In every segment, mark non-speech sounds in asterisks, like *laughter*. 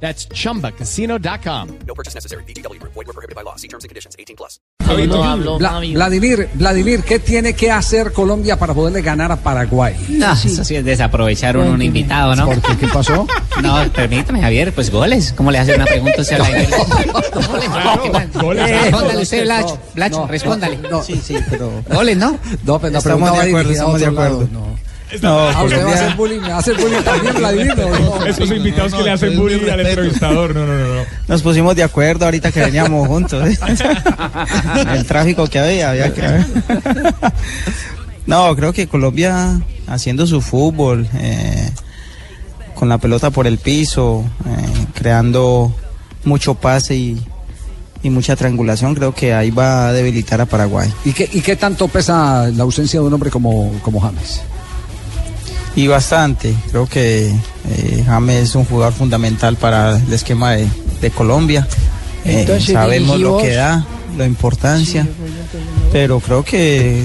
That's chumbacasino.com. No purchase necessary. BGW. Void were prohibited by law. See terms and conditions. 18 plus. Vla- Vladimir, Vladimir, ¿qué tiene que hacer Colombia para poderle ganar a Paraguay? No, eso sí es desaprovechar un, un invitado, ¿no? ¿Por qué? ¿Qué pasó? No, permítame, Javier, pues goles. ¿Cómo le hace una pregunta usted al aire? Goles. Eh, Respóndale usted, Blacho. Blacho, No, respóndale. no, Sí, sí, pero Goles, ¿no? No, pero la Estamos pregunta de va acuerdo, dirigida a estamos de otro lado, acuerdo. no. No, Ah, usted va a hacer bullying, ¿me va a hacer bullying también, *laughs* Vladimir? No, no. Esos invitados que le hacen bullying al entrevistador. No, no, no, no. nos pusimos de acuerdo ahorita que veníamos juntos. ¿eh? *laughs* El tráfico que había, había que ver. No, creo que Colombia haciendo su fútbol, eh, con la pelota por el piso, eh, creando mucho pase y, y mucha triangulación, creo que ahí va a debilitar a Paraguay. ¿Y qué, ¿Y qué tanto pesa la ausencia de un hombre como, como James? Y bastante, creo que eh, James es un jugador fundamental para el esquema de, de Colombia. Eh, Entonces, sabemos lo que da, la importancia, pero creo que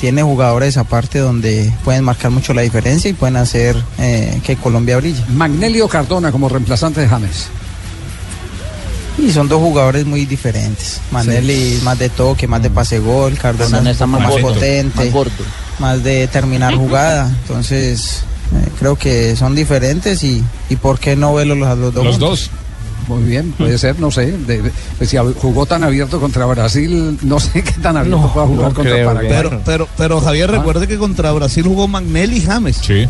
tiene jugadores aparte donde pueden marcar mucho la diferencia y pueden hacer eh, que Colombia brille. Magnelio Cardona como reemplazante de James. Y son dos jugadores muy diferentes. Manelli más de toque, más de pase gol, Cardona es más más potente, más gordo. Más de terminar jugada. Entonces, eh, creo que son diferentes y, y por qué no verlos a los dos. Los dos. Muy bien, puede ser, no sé. de- de- pues si jugó tan abierto contra Brasil, no sé qué tan abierto pueda jugar contra Paraguay. Pero, pero, pero Javier, recuerde que contra Brasil jugó Magnelli y James. Sí.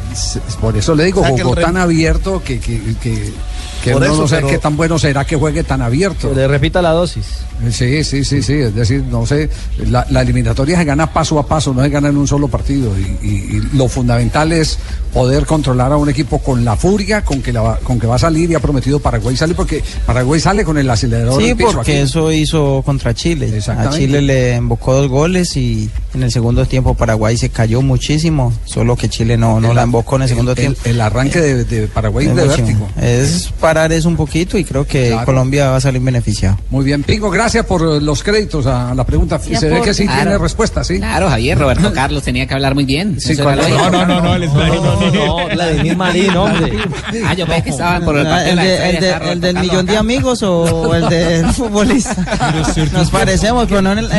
Por eso le digo, O sea, que jugó tan abierto que, que, que, que Por uno eso, no sé pero- qué tan bueno será que juegue tan abierto. Le repita la dosis. Sí, sí, sí, sí. Es decir, no sé, la, la eliminatoria se gana paso a paso, no se gana en un solo partido. Y, y- y lo fundamental es poder controlar a un equipo con la furia con que, la va, con que va a salir y ha prometido Paraguay salir, porque Paraguay sale con el acelerador. Sí, en piso porque aquí. eso hizo contra Chile. A. Chile le embocó dos goles y en el segundo tiempo Paraguay se cayó muchísimo, solo que Chile no, no El- la embocó en el segundo el- tiempo. El, arranque de, de Paraguay Es de vértigo. Es parar eso un poquito y creo que Claro. Colombia va a salir beneficiado. Muy bien, Pingo, gracias por los créditos a la pregunta. Se ve que sí Claro. tiene respuesta, ¿sí? Claro, Javier, Roberto *laughs* Carlos tenía que hablar muy bien. Sí, No, no, no, no, es Vladimir. No, Vladimir Marín, hombre. *laughs* Ah, yo pensé que estaban por el parte de ¿El, la de- el de- el del millón de amigos o el del *laughs* futbolista? Nos parecemos, pero no en el...